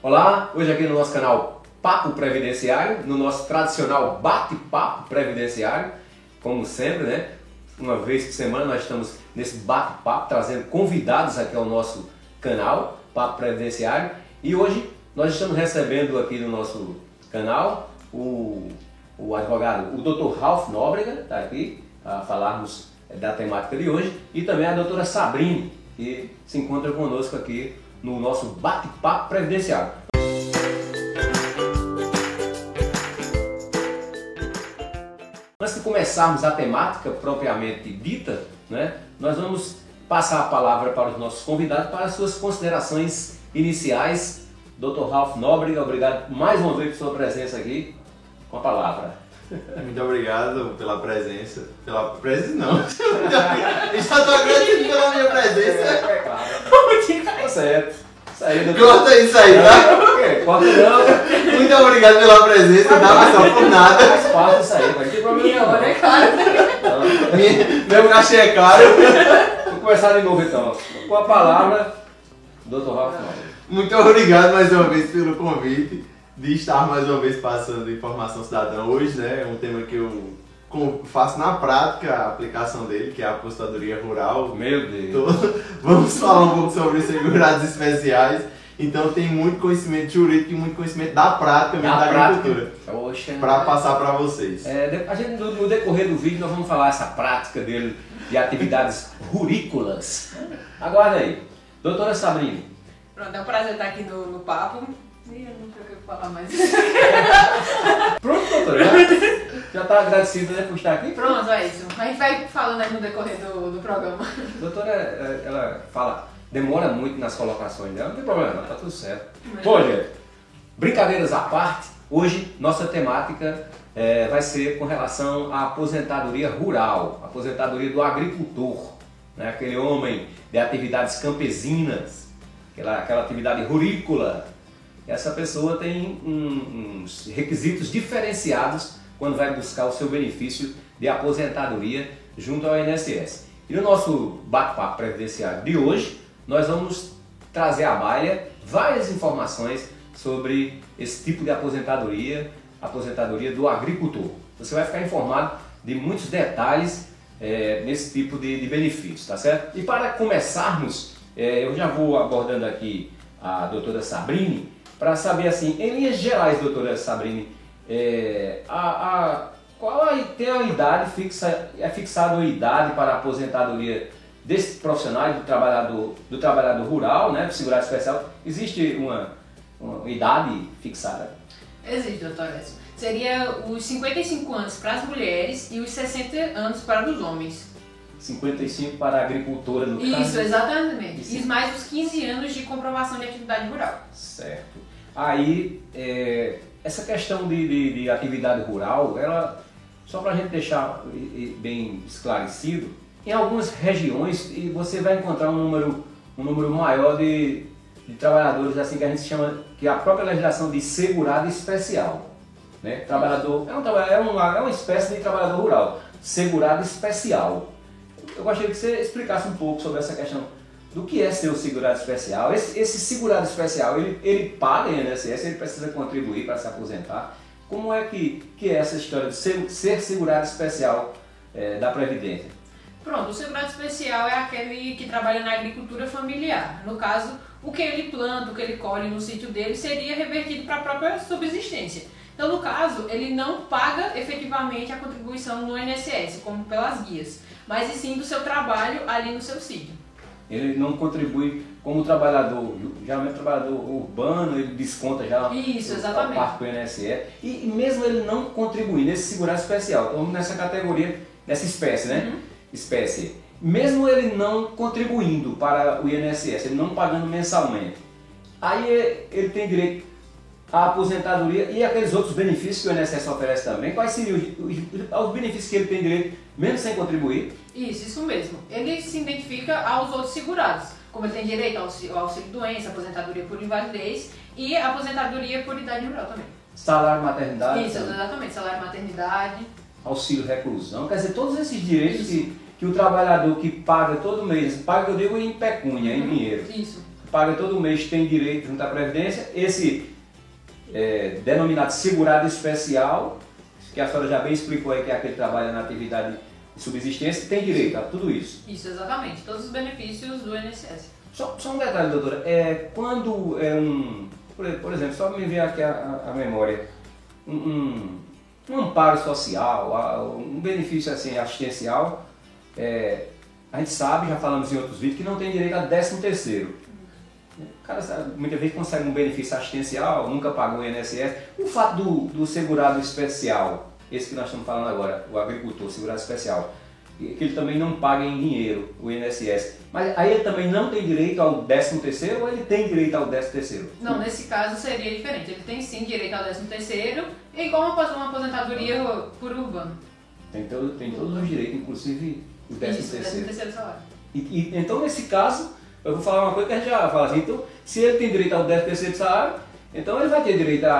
Olá, hoje aqui no nosso canal Papo Previdenciário, no nosso tradicional bate-papo previdenciário, como sempre, né? Uma vez por semana nós estamos nesse bate-papo trazendo convidados aqui ao nosso canal Papo Previdenciário e hoje nós estamos recebendo aqui no nosso canal o, o advogado, o Dr. Ralph Nóbrega, está aqui a falarmos da temática de hoje e também a doutora Sabrine, que se encontra conosco aqui no nosso bate-papo previdenciário. Antes de começarmos a temática propriamente dita, né, nós vamos passar a palavra para os nossos convidados para as suas considerações iniciais. Dr. Ralph Nóbrega, obrigado mais uma vez por sua presença aqui. Com a palavra. Muito obrigado pela presença. Pela presença não. Estou agradecido pela minha presença. É, é claro. Tá certo. Isso doutor. Corta isso aí, tá? Quê? Corta não. Muito obrigado pela presença, não dá só por nada. Faz parte disso aí, não tem problema é. Então, Minha- Meu cachê é caro. Vamos começar de novo então. Com a palavra, Dr. Nóbrega. Muito obrigado mais uma vez pelo convite de estar mais uma vez passando informação cidadã hoje, né? É um tema que eu com- faço na prática a aplicação dele, que é a apostadoria rural. Meu Deus. Então, vamos falar um pouco sobre segurados especiais. Então tem muito conhecimento jurídico e muito conhecimento da prática mesmo da, agricultura Poxa. para passar para vocês. É, de- a gente, no, no decorrer do vídeo nós vamos falar essa prática dele de atividades rurícolas. Aguarda aí. Doutora Sabrina, Pronto, é um prazer estar aqui no, no papo. Ih, eu não sei o que falar mais. pronto, doutora? Já está agradecido né, por estar aqui? Pronto, é isso. A gente vai falando aí no decorrer do, do programa. A doutora, é, ela fala, demora muito nas colocações dela, não tem problema, tá tudo certo. Bom, gente, brincadeiras à parte, hoje nossa temática é, vai ser com relação à aposentadoria rural, aposentadoria do agricultor, né? aquele homem de atividades campesinas, aquela, aquela atividade rurícola. Essa pessoa tem um- uns requisitos diferenciados quando vai buscar o seu benefício de aposentadoria junto ao INSS. E no nosso bate-papo previdenciário de hoje, nós vamos trazer à baila várias informações sobre esse tipo de aposentadoria, aposentadoria do agricultor. Você vai ficar informado de muitos detalhes eh, nesse tipo de, de benefícios, tá certo? E para começarmos, eh, eu já vou abordando aqui a doutora Sabrine para saber assim, em linhas gerais, doutora Sabrine, eh, a, a- qual a, tem a idade fixa, é fixada a idade para a aposentadoria desse profissional do trabalhador, do trabalhador rural, né, do segurado especial? Existe uma, uma idade fixada? Existe, doutor Edson. Seria os 55 anos para as mulheres e os 60 anos para os homens. 55 para a agricultora no Isso, caso? exatamente. Isso. E mais os 15 anos de comprovação de atividade rural. Certo. Aí, é, essa questão de, de- de atividade rural, ela, só para a gente deixar bem esclarecido, em algumas regiões você vai encontrar um número, um número maior de, de trabalhadores, assim que a gente chama, que a própria legislação diz segurado especial. Né? Trabalhador, é, um, é, uma, é uma espécie de trabalhador rural, segurado especial. Eu gostaria que você explicasse um pouco sobre essa questão do que é ser o segurado especial. Esse, esse segurado especial, ele, ele paga INSS, ele precisa contribuir para se aposentar. Como é que, que é essa história de ser, ser segurado especial eh, da Previdência? Pronto, o segurado especial é aquele que trabalha na agricultura familiar. No caso, o que ele planta, o que ele colhe no sítio dele seria revertido para a própria subsistência. Então, no caso, ele não paga efetivamente a contribuição no INSS, como pelas guias, mas e sim do seu trabalho ali no seu sítio. Ele não contribui como trabalhador, geralmente trabalhador urbano, ele desconta já Isso, a exatamente. parte do INSS. E, e mesmo ele não contribuir nesse segurado especial, estamos nessa categoria, nessa espécie, né? Uhum. Espécie. Mesmo ele não contribuindo para o INSS, ele não pagando mensalmente, aí ele tem direito à aposentadoria e aqueles outros benefícios que o INSS oferece também. Quais seriam os, os- os benefícios que ele tem direito, mesmo sem contribuir? Isso, isso mesmo. Ele se identifica aos outros segurados, como ele tem direito ao auxílio, ao auxílio doença, aposentadoria por invalidez e aposentadoria por idade rural também. Salário maternidade, Isso, exatamente. Salário maternidade. auxílio reclusão, quer dizer, todos esses direitos que, que o trabalhador que paga todo mês, paga eu digo em pecúnia, em dinheiro, Isso. paga todo mês, tem direito junto à Previdência. Esse é, denominado segurado especial, que a senhora já bem explicou aí que é aquele que trabalha na atividade de subsistência, tem direito a tudo isso. Isso, exatamente. Todos os benefícios do INSS. Só, só um detalhe, doutora. É, quando é um. Por, exemplo, só me enviar aqui a, a, a memória. Um, um, um, amparo social, um benefício assim, assistencial. É, a gente sabe, já falamos em outros vídeos, que não tem direito a 13 terceiro. O cara muitas vezes consegue um benefício assistencial, nunca pagou o INSS. O fato do, do segurado especial, esse que nós estamos falando agora, o agricultor, segurado especial, que ele também não paga em dinheiro o INSS. Mas aí ele também não tem direito ao 13 terceiro ou ele tem direito ao 13 terceiro? Não, nesse caso seria diferente. Ele tem sim direito ao 13 terceiro, igual uma, uma aposentadoria por urbano. Tem, todo, tem todos os direitos, inclusive o 13 Isso, terceiro. 13 terceiro salário. E, e, então nesse caso, eu vou falar uma coisa que a gente já fala assim, então se ele tem direito ao 13 terceiro salário, então ele vai ter direito a,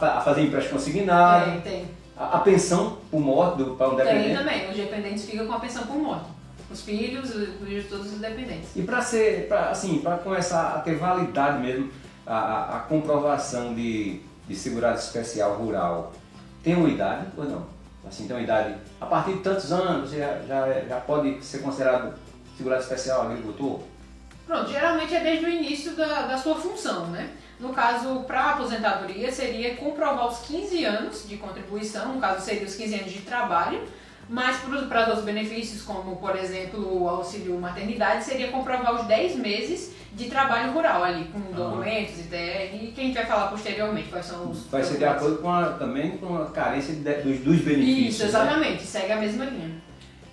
a, a fazer empréstimo consignado, Tem, tem. a, a pensão por morte do, para um Tem dependente. também. Os dependentes ficam com a pensão por morte. Os filhos, os, os- todos os dependentes. E para ser, pra, assim, para começar a ter validade mesmo, a, a, a comprovação de, de segurado especial rural, tem uma idade ou não? Assim, tem uma idade, a partir de tantos anos você já, já, já pode ser considerado segurado especial agricultor? Pronto, geralmente é desde o início da, da sua função, né? No caso, para a aposentadoria, seria comprovar os 15 anos de contribuição, no caso, seria os 15 anos de trabalho, mas para os outros benefícios, como, por exemplo, o auxílio maternidade, seria comprovar os 10 meses de trabalho rural ali, com documentos, ITR, e que a gente vai falar posteriormente quais são os Vai ser de acordo com a, também com a carência de- dos, dos benefícios. Isso, né? exatamente, segue a mesma linha.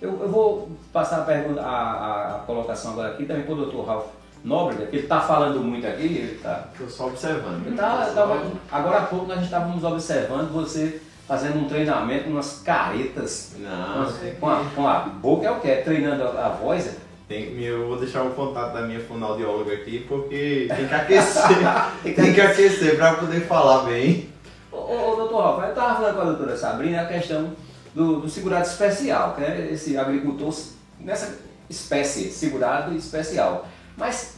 Eu, eu vou passar a, pergunta, a, a- colocação agora aqui também para o Dr. Ralph Nóbrega, que ele está falando muito aqui, ele está Tô só observando. Eu tava- tava- agora há pouco nós estávamos observando você fazendo um treinamento, umas caretas, Não, umas- com, a, com a boca, é o que? É treinando a, a voz? é? tem, eu vou deixar o contato da minha fonoaudióloga aqui porque tem que aquecer. tem que aquecer para poder falar bem. Ô, ô, ô, doutor Ralf, eu estava falando com a doutora Sabrina a questão do, do segurado especial, que é esse agricultor nessa espécie, segurado especial. Mas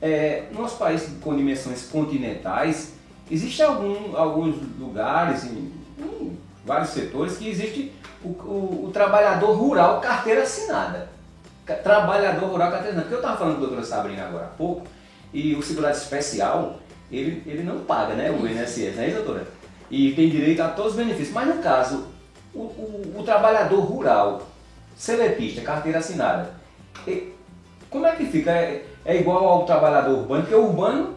é, no nosso país com dimensões continentais, existem algum, alguns lugares, em, em vários setores, que existe o, o- o trabalhador rural carteira assinada. Trabalhador rural carteira assinada. Porque eu estava falando com a doutora Sabrina agora há pouco, e o segurado especial, ele, ele não paga né, o INSS, não é isso, doutora? E tem direito a todos os benefícios. Mas no caso, o, o- o trabalhador rural, seletista, carteira assinada, e- como é que fica? É, é igual ao trabalhador urbano, porque o urbano,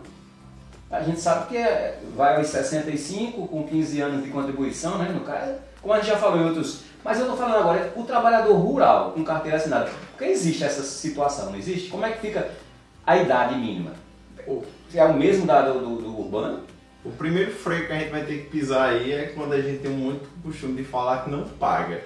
a gente sabe que é, vai aos 65, com 15 anos de contribuição, né? No caso, como a gente já falou em outros. Mas eu estou falando agora, o trabalhador rural com carteira assinada. Porque existe essa situação, não existe? Como é que fica a idade mínima? É o mesmo da, do, do- do urbano? O primeiro freio que a gente vai ter que pisar aí é quando a gente tem muito costume de falar que não paga.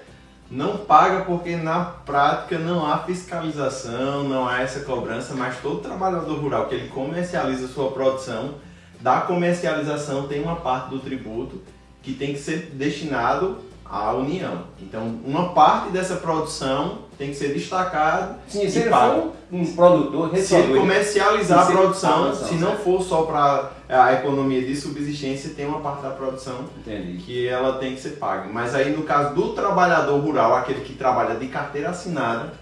Não paga porque na prática não há fiscalização, não há essa cobrança, mas todo trabalhador rural que ele comercializa sua produção, da comercialização tem uma parte do tributo que tem que ser destinado à União. Então, uma parte dessa produção tem que ser destacada Sim, e se ele paga. for um produtor, Se ele comercializar a produção, produção, se não certo. for só para a economia de subsistência, tem uma parte da produção Entendi. que ela tem que ser paga. Mas aí no caso do trabalhador rural, aquele que trabalha de carteira assinada,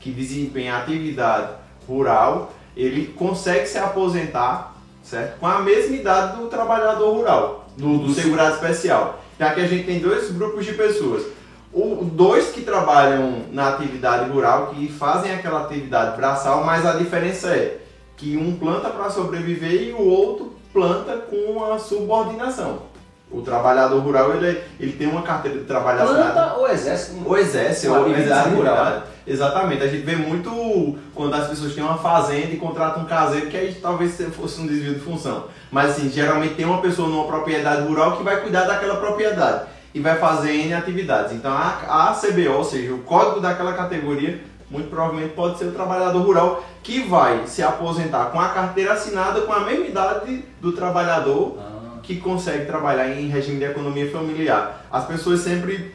que desempenha atividade rural, ele consegue se aposentar, certo? Com a mesma idade do trabalhador rural, do, do segurado especial. Já que a gente tem dois grupos de pessoas. O, dois que trabalham na atividade rural, que fazem aquela atividade braçal, mas a diferença é que um planta para sobreviver e o outro planta com a subordinação. O trabalhador rural ele, ele tem uma carteira de trabalho assinada. Planta ou exército? Ou exerce, Uma ou atividade exerce rural. rural. Exatamente. A gente vê muito quando as pessoas têm uma fazenda e contratam um caseiro, que aí talvez fosse um desvio de função. Mas assim, geralmente tem uma pessoa numa propriedade rural que vai cuidar daquela propriedade e vai fazer N atividades. Então a, a CBO, ou seja, o código daquela categoria, muito provavelmente pode ser o trabalhador rural que vai se aposentar com a carteira assinada com a mesma idade do trabalhador Ah, que consegue trabalhar em regime de economia familiar. As pessoas sempre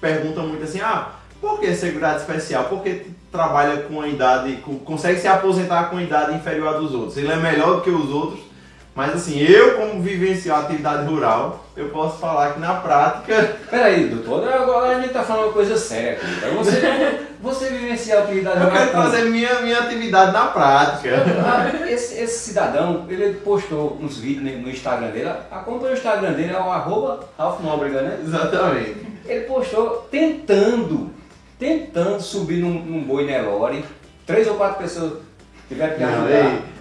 perguntam muito assim, ah, Por que segurado especial? Porque trabalha com a idade, com- consegue se aposentar com a idade inferior à dos outros. Ele é melhor do que os outros, mas assim, eu como vivencio a atividade rural, eu posso falar que na prática, Peraí, doutor, agora a gente tá falando uma coisa séria. Então você, você vivencia a atividade eu quero fazer minha, minha atividade na prática. Ah, esse, esse cidadão, ele postou uns vídeos no Instagram dele. Acompanha o Instagram dele, é o arroba Ralph Nóbrega, né? Exatamente. Ele postou tentando, tentando subir num, num boi Nelore. Três ou quatro pessoas tiveram que Não, ajudar.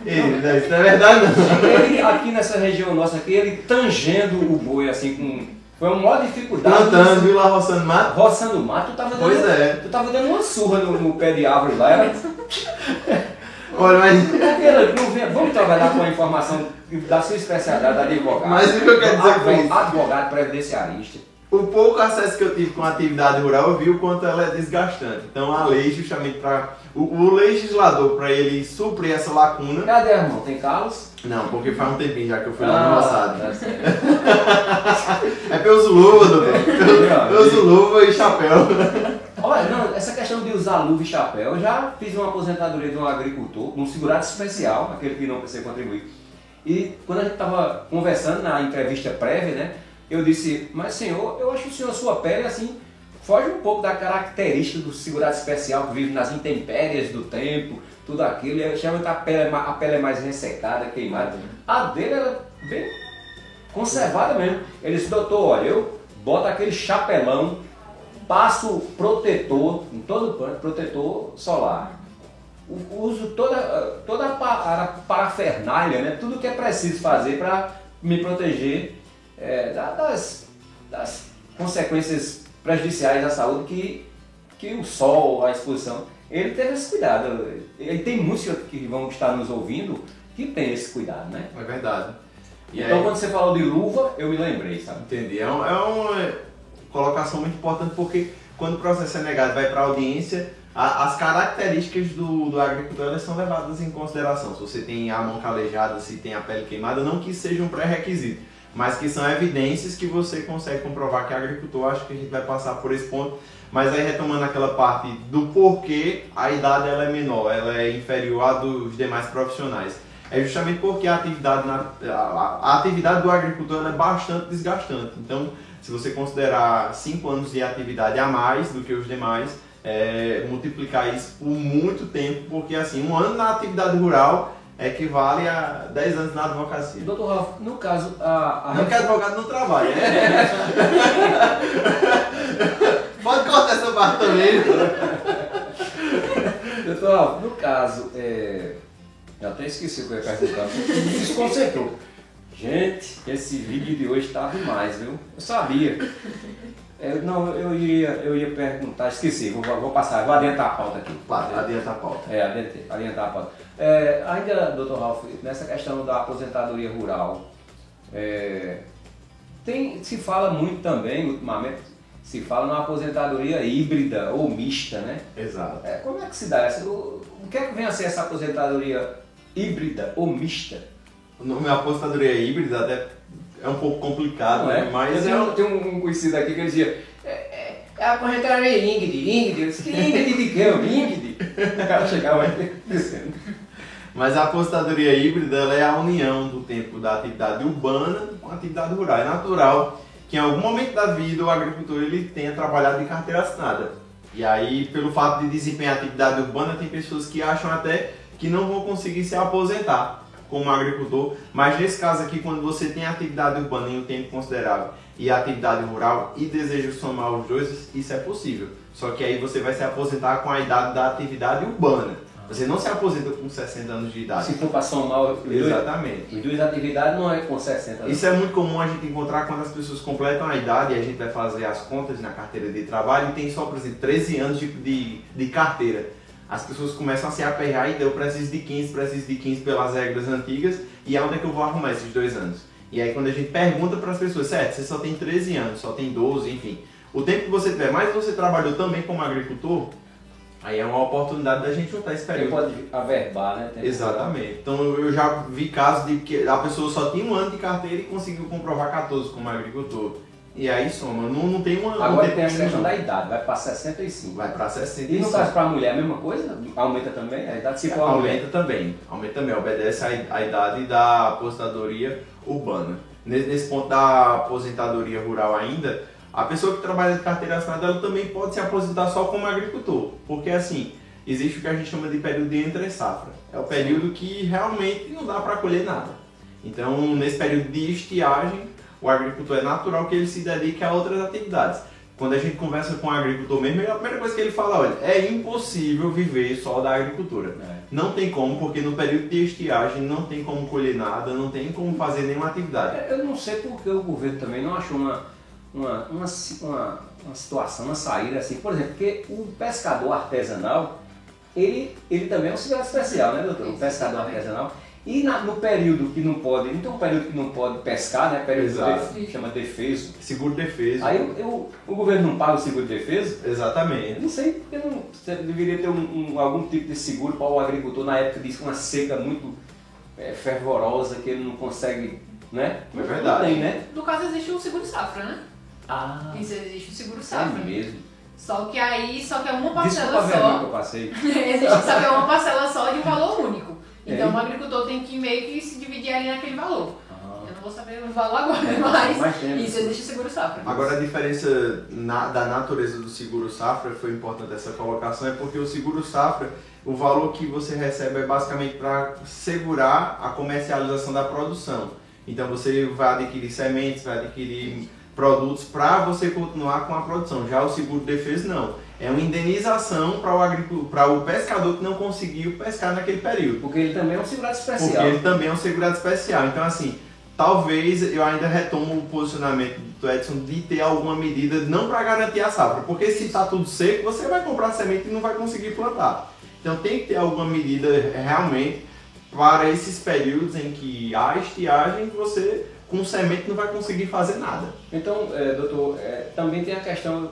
ei, ei, não, isso não é verdade não. Ele, aqui nessa região nossa aqui, ele tangendo o boi assim com. Foi uma maior dificuldade. Plantando, viu lá roçando mato? Roçando mato, tu tava dando, Pois é. tu tava dando uma surra no, no pé de árvore lá. Era, Olha, mas, vamos trabalhar com a informação da sua especialidade, advogado. Mas o que eu quero dizer com isso? Advogado previdenciarista. O pouco acesso que eu tive com a atividade rural, eu vi o quanto ela é desgastante. Então a lei justamente para o, o legislador para ele suprir essa lacuna. Cadê, irmão? Tem Carlos? Não, porque faz um tempinho já que eu fui lá no passado. tá certo. É que eu uso luva, doutor. Eu, eu uso luva e chapéu. Olha, não, essa questão de usar luva e chapéu, eu já fiz uma aposentadoria de um agricultor, um segurado especial, aquele que não precisa contribuir. E quando a gente estava conversando na entrevista prévia, né, eu disse, mas senhor, eu acho que o senhor, sua pele, assim, foge um pouco da característica do segurado especial que vive nas intempéries do tempo, tudo aquilo. E geralmente a pele, é a pele é mais ressecada, queimada. A dele era bem conservada mesmo. Ele disse, doutor, olha, eu boto aquele chapelão, passo protetor, em todo o pano, protetor solar. Uso toda, toda a parafernália, né? tudo que é preciso fazer para me proteger é, da- das, das consequências prejudiciais à saúde que, que o sol, a exposição, ele teve esse cuidado. Ele tem muitos que vão estar nos ouvindo que tem esse cuidado, né? É verdade. E então aí, quando você falou de luva, eu me lembrei, sabe? entendi. É, um- é uma colocação muito importante porque quando o processo é negado e vai para a audiência, as características do, do agricultor são levadas em consideração. Se você tem a mão calejada, se tem a pele queimada, não que seja um pré-requisito, mas que são evidências que você consegue comprovar que é agricultor. Acho que a gente vai passar por esse ponto. Mas aí retomando aquela parte do porquê a idade ela é menor, ela é inferior à dos demais profissionais. É justamente porque a atividade, na, a, atividade do agricultor é bastante desgastante. Então, se você considerar 5 anos de atividade a mais do que os demais, é, multiplicar isso por muito tempo, porque assim, um ano na atividade rural equivale a 10 anos na advocacia. Doutor Ralf, no caso, a, a Não que advogado não trabalha, né? Pode cortar essa parte também. Doutor Ralf, no caso, é... eu até esqueci o que eu ia perguntar, me desconcentrou. Gente, esse vídeo de hoje tá demais, viu? Eu sabia. É, não, eu ia, eu ia perguntar, esqueci, vou, vou passar, vou adiantar a pauta aqui. Claro, adianta a pauta. É, adiantei, adiantar a pauta. É, ainda, doutor Ralf, nessa questão da aposentadoria rural, é, tem, se fala muito também, ultimamente, se fala numa aposentadoria híbrida ou mista, né? Exato. É, como é que se dá essa? O, o que é que vem a ser essa aposentadoria híbrida ou mista? O nome apostadoria híbrida até é um pouco complicado, Não é? né? mas eu é tenho, tenho um conhecido aqui que ele dizia, é, é, é a aposentadoria Ingrid, Ingrid, eu disse, que Ingrid de quê? Ingrid? O cara chegava aí dizendo. Mas a apostadoria híbrida é a união do tempo da atividade urbana com a atividade rural. É natural que em algum momento da vida o agricultor ele tenha trabalhado de carteira assinada. E aí, pelo fato de desempenhar atividade urbana, tem pessoas que acham até que não vão conseguir se aposentar como agricultor. Mas nesse caso aqui, quando você tem atividade urbana em um tempo considerável e atividade rural e deseja somar os dois, isso é possível. Só que aí você vai se aposentar com a idade da atividade urbana. Você não se aposenta com 60 anos de idade. Se for para somar os dois, Exatamente. os dois atividades, não é com 60 Isso é muito comum a gente encontrar quando as pessoas completam a idade e a gente vai fazer as contas na carteira de trabalho e tem só, por exemplo, 13 anos de, de, de carteira. As pessoas começam a se aperrear e eu preciso de 15, preciso de 15 pelas regras antigas e aonde é que eu vou arrumar esses dois anos? E aí quando a gente pergunta para as pessoas, certo, você só tem 13 anos, só tem 12, enfim. O tempo que você tiver, mas você trabalhou também como agricultor, aí é uma oportunidade da gente juntar esse período. pode averbar, né? Tempo Exatamente. Então eu já vi casos de que a pessoa só tinha um ano de carteira e conseguiu comprovar 14 como agricultor. E aí soma, não, não tem uma. Agora não tem a questão não. da idade, vai para 65. Vai E no 65. caso para a mulher a mesma coisa? Aumenta também? A idade se for. Aumenta também, aumenta também, obedece à idade da aposentadoria urbana. Nesse, nesse ponto da aposentadoria rural ainda, a pessoa que trabalha de carteira assinada ela também pode se aposentar só como agricultor, porque assim, existe o que a gente chama de período de entre safra. É o período que realmente não dá para colher nada. Então, nesse período de estiagem, o agricultor é natural que ele se dedique a outras atividades. Quando a gente conversa com o agricultor mesmo, a primeira coisa que ele fala, olha, é impossível viver só da agricultura. É. Não tem como, porque no período de estiagem não tem como colher nada, não tem como fazer nenhuma atividade. É, Eu não sei porque o governo também não achou uma, uma, uma, si- uma, uma situação, uma saída assim. Por exemplo, porque o pescador artesanal, ele, ele também é um segurado especial, né, doutor? O pescador artesanal. E na- no período que não pode, não tem um período que não pode pescar, né? Período Exato. que chama defeso. Seguro defesa. Aí eu, eu- o governo não paga o seguro de defesa. Eu Exatamente. não sei porque não, você deveria ter um, um- algum tipo de seguro para o agricultor na época de uma seca muito é, fervorosa que ele não consegue, né? É verdade. Não tem, né? No caso, existe o seguro safra, né? Ah, Isso existe o seguro é safra. mesmo. Só que aí, só que é uma Desculpa parcela a vergonha que só. eu passei. existe, só que é uma parcela só de um valor único. Então É. o agricultor tem que meio que se dividir ali naquele valor. Ah, Eu não vou saber o valor agora, É, mas isso existe o seguro safra. Agora a diferença na- da natureza do seguro safra, foi importante essa colocação, é porque o seguro safra, o valor que você recebe é basicamente para segurar a comercialização da produção. Então você vai adquirir sementes, vai adquirir produtos para você continuar com a produção. Já o seguro de defesa não. É uma indenização para o, para o pescador que não conseguiu pescar naquele período. Porque ele também é um segurado Porque especial. ele também é um segurado especial. Então, assim, talvez eu ainda retomo o posicionamento do Edson de ter alguma medida, não para garantir a safra, porque se está tudo seco, você vai comprar semente e não vai conseguir plantar. Então, tem que ter alguma medida realmente para esses períodos em que há estiagem que você, com semente, não vai conseguir fazer nada. Então, é, doutor, é, também tem a questão,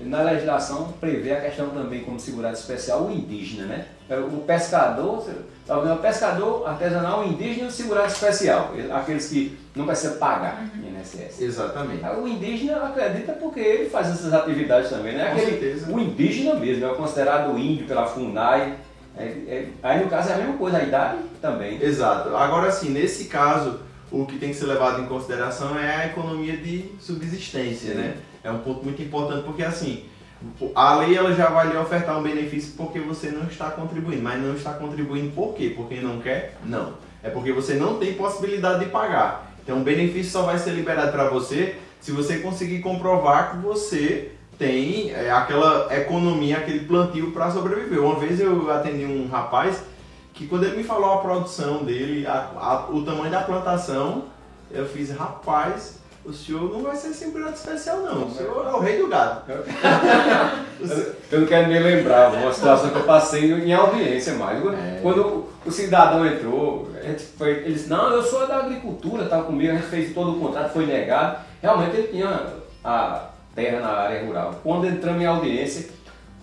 na legislação prevê a questão também como segurado especial o indígena, né? É, O pescador, tá vendo? o pescador artesanal, o indígena e o segurado especial, aqueles que não precisam pagar INSS. Exatamente. O indígena acredita porque ele faz essas atividades também, né? Com Aquele, certeza. o indígena mesmo, é considerado índio pela FUNAI. É- é- aí no caso é a mesma coisa, a idade também. Exato. Agora sim, nesse caso, o que tem que ser levado em consideração é a economia de subsistência, Sim. né? É um ponto muito importante porque assim, a lei ela já vai lhe ofertar um benefício porque você não está contribuindo, mas não está contribuindo por quê? Porque não quer? Não. É porque você não tem possibilidade de pagar. Então o benefício só vai ser liberado para você se você conseguir comprovar que você tem é, aquela economia, aquele plantio para sobreviver. Uma vez eu atendi um rapaz que quando ele me falou a produção dele, a- a- o tamanho da plantação, eu fiz, rapaz, o senhor não vai ser segurado especial não, o senhor é o rei do gado. Senhor- Eu não quero nem lembrar uma situação que eu passei em audiência mais. É. Quando o- cidadão entrou, foi, ele disse, não, eu sou da agricultura, estava comigo, a gente fez todo o contrato, foi negado. Realmente ele tinha a terra na área rural. Quando entramos em audiência,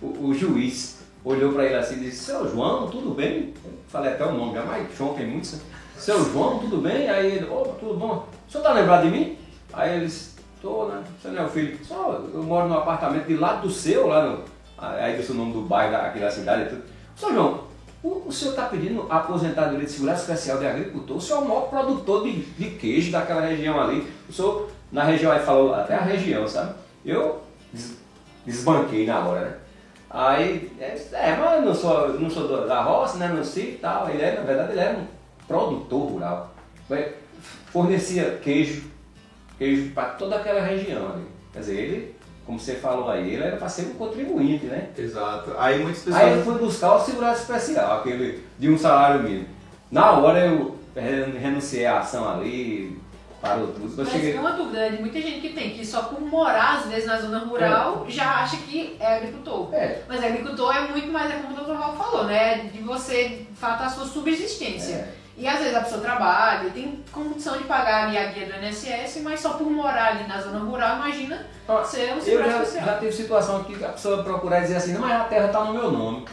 o, o juiz olhou para ele assim e disse, seu João, tudo bem? Eu falei até o nome, já, mas João tem muitos. né? Seu João, tudo bem? Aí ele, ô, tudo bom? O senhor está lembrado de mim? Aí ele disse, tô, né? Você não é o filho? Só, eu moro num apartamento de lado do seu, lá no. Aí disse o nome do bairro aqui da cidade e tudo. Seu João, o, o senhor está pedindo aposentadoria de segurança especial de agricultor? O senhor é o maior produtor de, de queijo daquela região ali. O senhor, na região, aí falou até a região, sabe? Eu des- desbanquei na hora, né? Aí, é, é, mas eu não sou, não sou da roça, né? Não sei e tal. Ele é, na verdade, ele era um produtor rural. Fornecia queijo para toda aquela região ali. Quer dizer, ele, como você falou aí, ele era para ser um contribuinte, né? Exato. Aí muitas pessoas... Aí ele foi buscar o segurado especial, aquele de um salário mínimo. Na hora eu re- renunciei à ação ali, parou tudo. Mas cheguei. é uma dúvida né, de muita gente que tem, que só por morar, às vezes, na zona rural, já acha que é agricultor. É, Mas agricultor é muito mais, é como o Dr. Raul falou, né? De você, de fato, a sua subsistência. é. E às vezes a pessoa trabalha, tem condição de pagar ali a guia do INSS, mas só por morar ali na zona rural, imagina Ó, ser um Eu segurado já, tive situação aqui que a pessoa procurar dizer assim, não, mas a terra está no meu nome.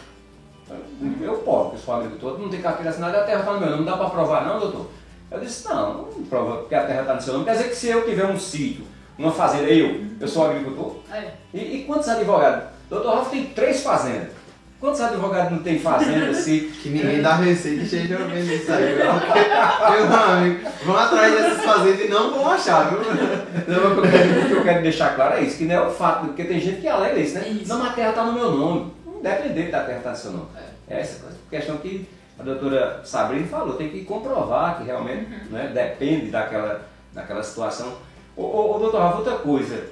Eu posso, que sou agricultor, não tem carteira assinada, a terra está no meu nome, não dá para provar não, doutor? Eu disse, não, não prova porque a terra está no seu nome. Quer dizer que se eu tiver um sítio numa fazenda. Eu, eu sou agricultor. É. E, e quantos advogados? Doutor Ralf tem três fazendas. Quantos advogados não tem fazenda assim? Que ninguém dá receita e esteja vendo isso aí. viu? Meu amigo, vão atrás dessas fazendas e não vão achar, viu? Não, o, que eu quero, o que eu quero deixar claro é isso, que não é o fato, porque tem gente que alega isso, né? Isso. Não, mas a terra está no meu nome. Não depende da terra estar no seu nome. É essa coisa. questão que a doutora Sabrina falou, tem que comprovar que realmente né, depende daquela, daquela situação. Ô, ô, ô doutor Rafa, outra coisa,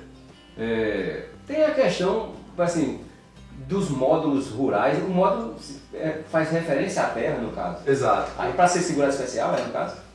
é, tem a questão, assim, dos módulos rurais, o módulo é, faz referência à terra, no caso. Exato. Aí para ser segurança especial, é no caso?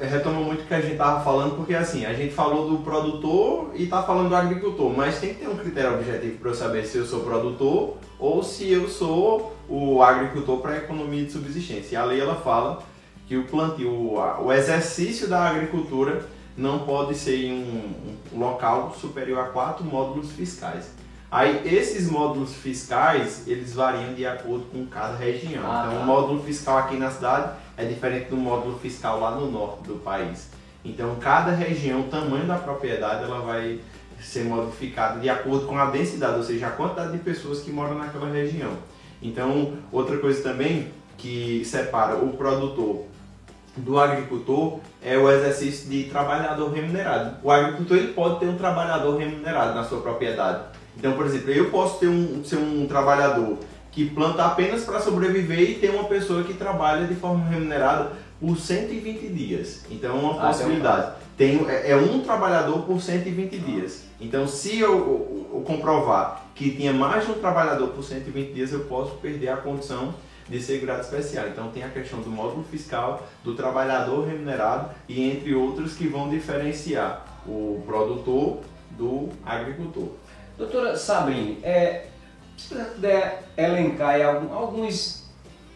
retoma muito o que a gente tava falando, porque assim, a gente falou do produtor e tá falando do agricultor, mas tem que ter um critério objetivo para eu saber se eu sou produtor ou se eu sou o agricultor para economia de subsistência. E a lei ela fala que o plantio, o, o exercício da agricultura não pode ser em um, um local superior a quatro módulos fiscais. Aí esses módulos fiscais, eles variam de acordo com cada região. Ah, então tá. o módulo fiscal aqui na cidade é diferente do módulo fiscal lá no norte do país. Então cada região, o tamanho da propriedade, ela vai ser modificada de acordo com a densidade, ou seja, a quantidade de pessoas que moram naquela região. Então, outra coisa também que separa o produtor do agricultor é o exercício de trabalhador remunerado. O agricultor ele pode ter um trabalhador remunerado na sua propriedade. Então, por exemplo, eu posso ter um, ser um trabalhador que planta apenas para sobreviver e ter uma pessoa que trabalha de forma remunerada por 120 dias. Então, é uma Ah, possibilidade. Tem, é é um trabalhador por 120 dias. Então, se eu, eu- eu comprovar que tinha mais de um trabalhador por 120 dias, eu posso perder a condição de segurado especial. Então, tem a questão do módulo fiscal, do trabalhador remunerado e entre outros que vão diferenciar o produtor do agricultor. Doutora Sabrine, é, se você puder elencar alguns.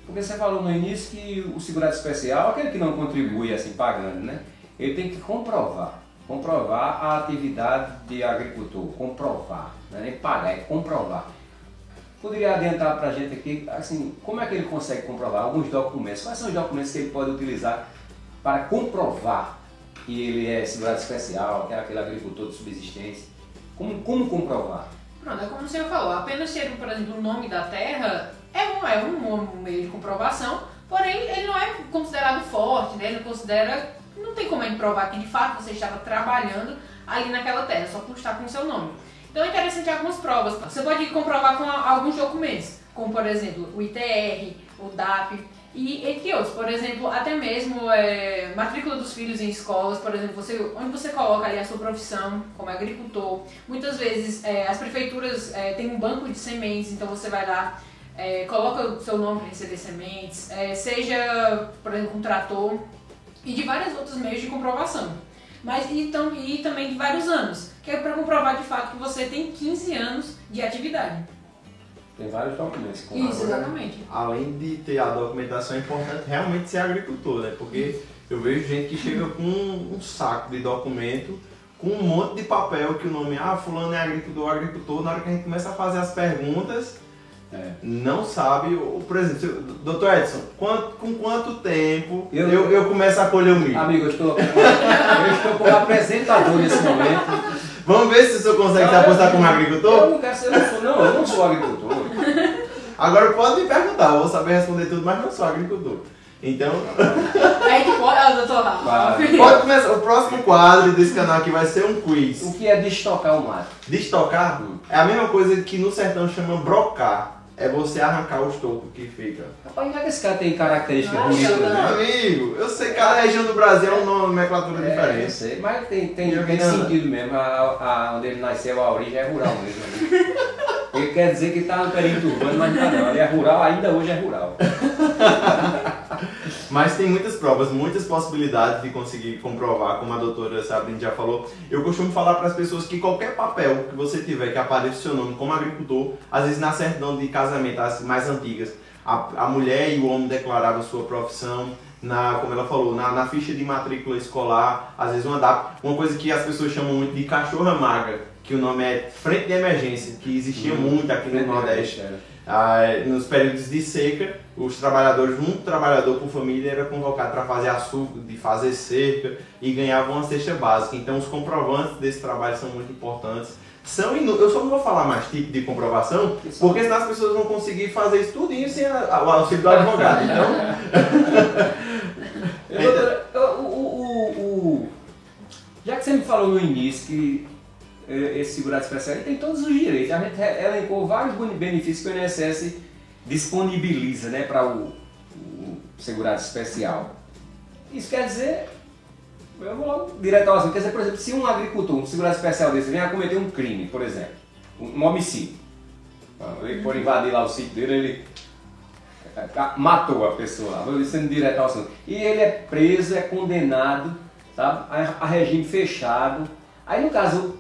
Porque você falou no início que o segurado especial, aquele que não contribui assim pagando, né? Ele tem que comprovar. Comprovar a atividade de agricultor. Comprovar. Não é nem pagar, é comprovar. Poderia adiantar para a gente aqui, assim, como é que ele consegue comprovar alguns documentos? Quais são os documentos que ele pode utilizar para comprovar que ele é segurado especial, que é aquele agricultor de subsistência? Como, como comprovar? Pronto, é como o senhor falou, apenas ser, por exemplo, o nome da terra é um, é um meio de comprovação, porém ele não é considerado forte, né? ele não considera, não tem como ele provar que de fato você estava trabalhando ali naquela terra, só por estar com o seu nome. Então é interessante algumas provas. Você pode comprovar com alguns documentos, como por exemplo o ITR, o DAP e entre outros. Por exemplo, até mesmo é, matrícula dos filhos em escolas, por exemplo, você, onde você coloca ali a sua profissão como agricultor. Muitas vezes é, as prefeituras é, têm um banco de sementes, então você vai lá, é, coloca o seu nome para receber sementes, é, seja, por exemplo, um trator e de vários outros meios de comprovação. Mas e, tam, e também de vários anos, que é para comprovar de fato que você tem 15 anos de atividade. Tem vários documentos. com Isso, agora. exatamente. Além de ter a documentação, é importante realmente ser agricultor, né? Porque eu vejo gente que chega com um, um saco de documento, com um monte de papel que o nome, ah, fulano é agricultor, agricultor, na hora que a gente começa a fazer as perguntas, É. não sabe, por exemplo, se- doutor Edson, quanto- com quanto tempo eu, Eu- eu, começo a colher o milho? Amigo, eu estou, eu estou como apresentador nesse momento. Vamos ver se o senhor consegue se apostar como Eu agricultor? não quero ser, eu não sou, não, eu não sou agricultor. Agora pode me perguntar, eu vou saber responder tudo, mas não sou agricultor. Então, Aí que pode. Ah, doutor Rafa. Pode começar. O próximo quadro desse canal aqui vai ser um quiz. O que é destocar o mato? Destocar é a mesma coisa que no sertão chama brocar. É você arrancar os tocos que fica. Rapaz, não é que esse cara tem características Não, bonitas, não. né? Meu amigo, eu sei que cada região do Brasil é um nome, nomenclatura É, eu diferente. sei, mas tem, tem, Eu tem nada. sentido mesmo. A, a- onde ele nasceu, a origem é rural mesmo. né? Ele quer dizer que está no período urbano, mas não está não. Ele é rural, ainda hoje é rural. Mas tem muitas provas, muitas possibilidades de conseguir comprovar, como a doutora Sabrina já falou. Eu costumo falar para as pessoas que qualquer papel que você tiver que apareça o seu nome como agricultor, às vezes na certidão de casamento, as mais antigas, a, a mulher e o homem declaravam sua profissão, na, como ela falou, na, na ficha de matrícula escolar, às vezes uma DAP, uma coisa que as pessoas chamam muito de cachorra magra, que o nome é frente de emergência, que existia muito aqui no Nordeste. Ah, nos períodos de seca, os trabalhadores, um trabalhador por família era convocado para fazer açúcar, de fazer cerca e ganhava uma cesta básica. Então os comprovantes desse trabalho são muito importantes. São inu... Eu só não vou falar mais tipo de comprovação, porque senão as pessoas vão conseguir fazer isso tudinho sem a- o auxílio do advogado. Então, Doutora, o, o- o- o- já que você me falou no início que esse segurado especial ele tem todos os direitos, a gente elencou vários benefícios que o INSS disponibiliza né, para o, o segurado especial. Isso quer dizer, eu vou logo direto ao assunto, quer dizer, por exemplo, se um agricultor, um segurado especial desse, vem a cometer um crime, por exemplo, um, homicídio, Ah, ele for invadir lá o sítio dele, ele ah, matou a pessoa vou sendo direto ao assunto. E ele é preso, é condenado sabe, a regime fechado. Aí no caso,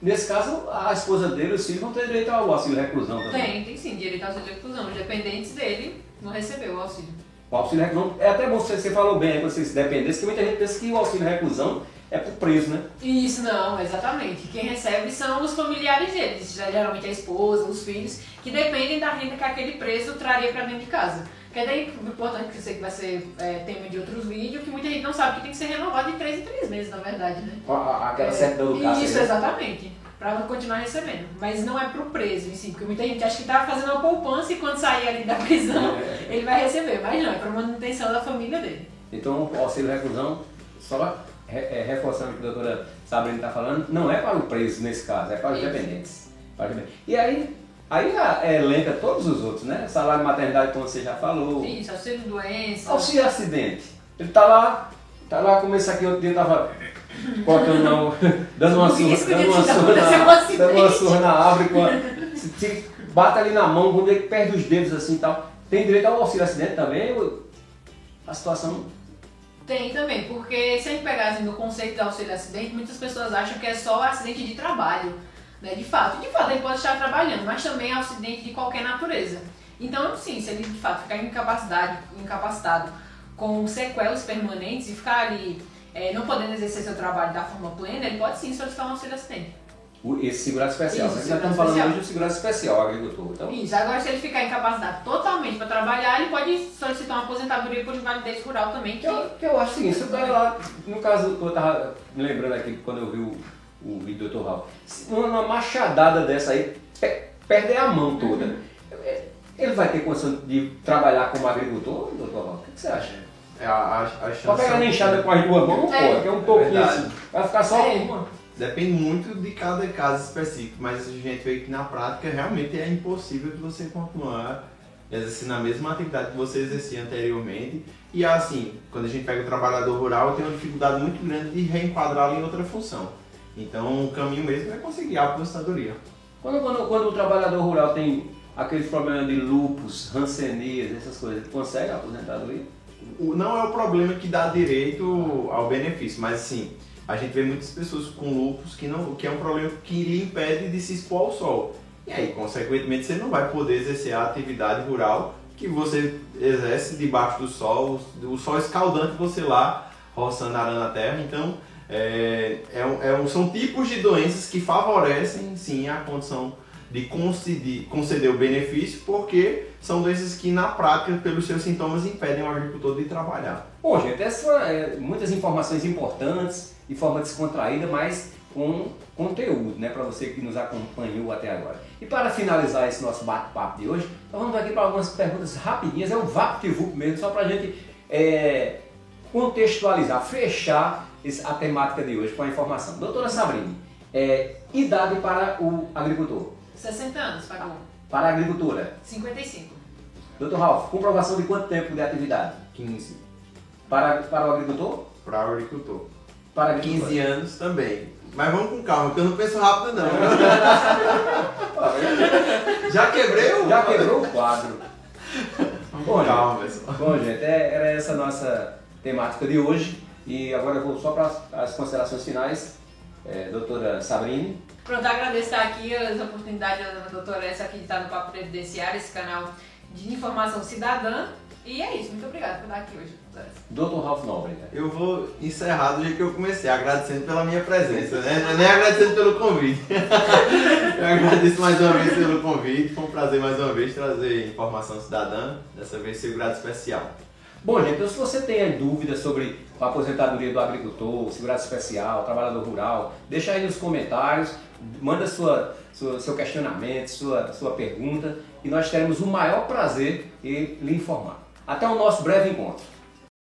nesse caso, a esposa dele, os filhos vão ter direito ao auxílio reclusão também. Tem, tem sim, direito ao auxílio de reclusão. Os dependentes dele não recebeu o auxílio. O auxílio reclusão, é até bom você, você falou bem aí, vocês dependessem, que muita gente pensa que o auxílio reclusão é pro preso, né? Isso, não, exatamente. Quem recebe são os familiares deles, geralmente a esposa, os filhos, que dependem da renda que aquele preso traria para dentro de casa. Que é daí importante que eu sei que vai ser é, tema de outros vídeos, que muita gente não sabe que tem que ser renovado de 3 em 3 meses, na verdade, né? Aquela É, certidão do caso. Isso, né? exatamente. Pra continuar recebendo. Mas não é pro preso em si, porque muita gente acha que tá fazendo uma poupança e quando sair ali da prisão, É. ele vai receber. Mas não, é pra manutenção da família dele. Então, o auxílio reclusão, só re- é, reforçando o que a doutora Sabrina está falando, não é para o preso nesse caso, é. Para os dependentes. E aí, aí a- elenca todos os outros, né? Salário maternidade, como você já falou. Isso, auxílio doença. Auxílio acidente. Ele tá lá, tá lá, como esse aqui outro dia tava cortando não, dando uma surra, dando uma surra na, dando uma surra na árvore, com a, se, se bate ali na mão, quando ele perde os dedos assim e tal. Tem direito ao auxílio acidente também? A situação Tem também, porque se a gente pegar assim, no conceito de auxílio acidente, muitas pessoas acham que é só acidente de trabalho. Né? De fato, de fato ele pode estar trabalhando, mas também é acidente de qualquer natureza. Então, sim, se ele de fato ficar incapacidade, incapacitado com sequelas permanentes e ficar ali é, não podendo exercer seu trabalho da forma plena, ele pode sim solicitar um auxílio acidente. O- Esse segurado especial. Isso, Nós estamos falando especial. hoje do segurado especial, o agricultor. Então, Isso, agora se ele ficar incapacitado totalmente para trabalhar, ele pode solicitar uma aposentadoria por invalidez rural também, que eu, que eu acho assim, se o cara lá, no caso, eu tava me lembrando aqui quando eu vi o, o vídeo do Dr. Raul, se uma machadada dessa aí, pe- perde a mão toda. É, Ele vai ter condição de trabalhar como agricultor, Dr. Raul? O que você acha? é a, a, a chance pegar na enxada com as duas mãos, não É. pode, que é um pouquinho assim. Vai ficar só É. uma. Depende muito de cada caso específico, mas a gente vê que na prática realmente é impossível de você continuar exercendo a mesma atividade que você exercia anteriormente. E assim, quando a gente pega o trabalhador rural, tem uma dificuldade muito grande de reenquadrá-lo em outra função. Então o caminho mesmo é conseguir a aposentadoria. Quando, quando, quando o trabalhador rural tem aqueles problemas de lupus, rancenias, essas coisas, ele consegue a aposentadoria? O- Não é o problema que dá direito ao benefício, mas assim, a gente vê muitas pessoas com lupus que, não, que é um problema que lhe impede de se expor ao sol. E aí, consequentemente, você não vai poder exercer a atividade rural que você exerce debaixo do sol, o sol escaldante você lá roçando, arando a terra. Então, é, é é são tipos de doenças que favorecem, sim, a condição de conceder, conceder o benefício, porque são doenças que, na prática, pelos seus sintomas, impedem o agricultor de trabalhar. Bom, gente, essas são é, muitas informações importantes, de forma descontraída, mas com conteúdo, né, para você que nos acompanhou até agora. E para finalizar esse nosso bate-papo de hoje, nós vamos aqui para algumas perguntas rapidinhas, é um VaptVup mesmo, só para a gente é, contextualizar, fechar a temática de hoje com a informação. Doutora Sabrine, é, idade para o agricultor, 60 anos, pagou. para a agricultura. 55. Doutor Ralf, comprovação de quanto tempo de atividade? 15 Para, para o agricultor? para o agricultor. Para a agricultura. 15 anos também. Mas vamos com calma, porque eu não penso rápido não. Já quebrei o... Já quebrou o quadro. Bom, com calma, pessoal. Bom, gente, é- era essa a nossa temática de hoje. E agora eu vou só para as- considerações finais. É, doutora Sabrine. Pronto, agradeço estar aqui, as oportunidades da doutora essa aqui de estar no Papo Previdenciário, esse canal de informação cidadã. E é isso, muito obrigada por estar aqui hoje. Dr. Ralph Nobre. Né? Eu vou encerrar do jeito que eu comecei, agradecendo pela minha presença, né? Nem agradecendo pelo convite. eu agradeço mais uma vez pelo convite, foi um prazer mais uma vez trazer informação cidadã, dessa vez segurado especial. Bom, gente, então se você tem dúvidas sobre a aposentadoria do agricultor, segurado especial, trabalhador rural, deixa aí nos comentários, manda sua, sua, seu questionamento, sua, sua pergunta e nós teremos o maior prazer em lhe informar. Até o nosso breve encontro.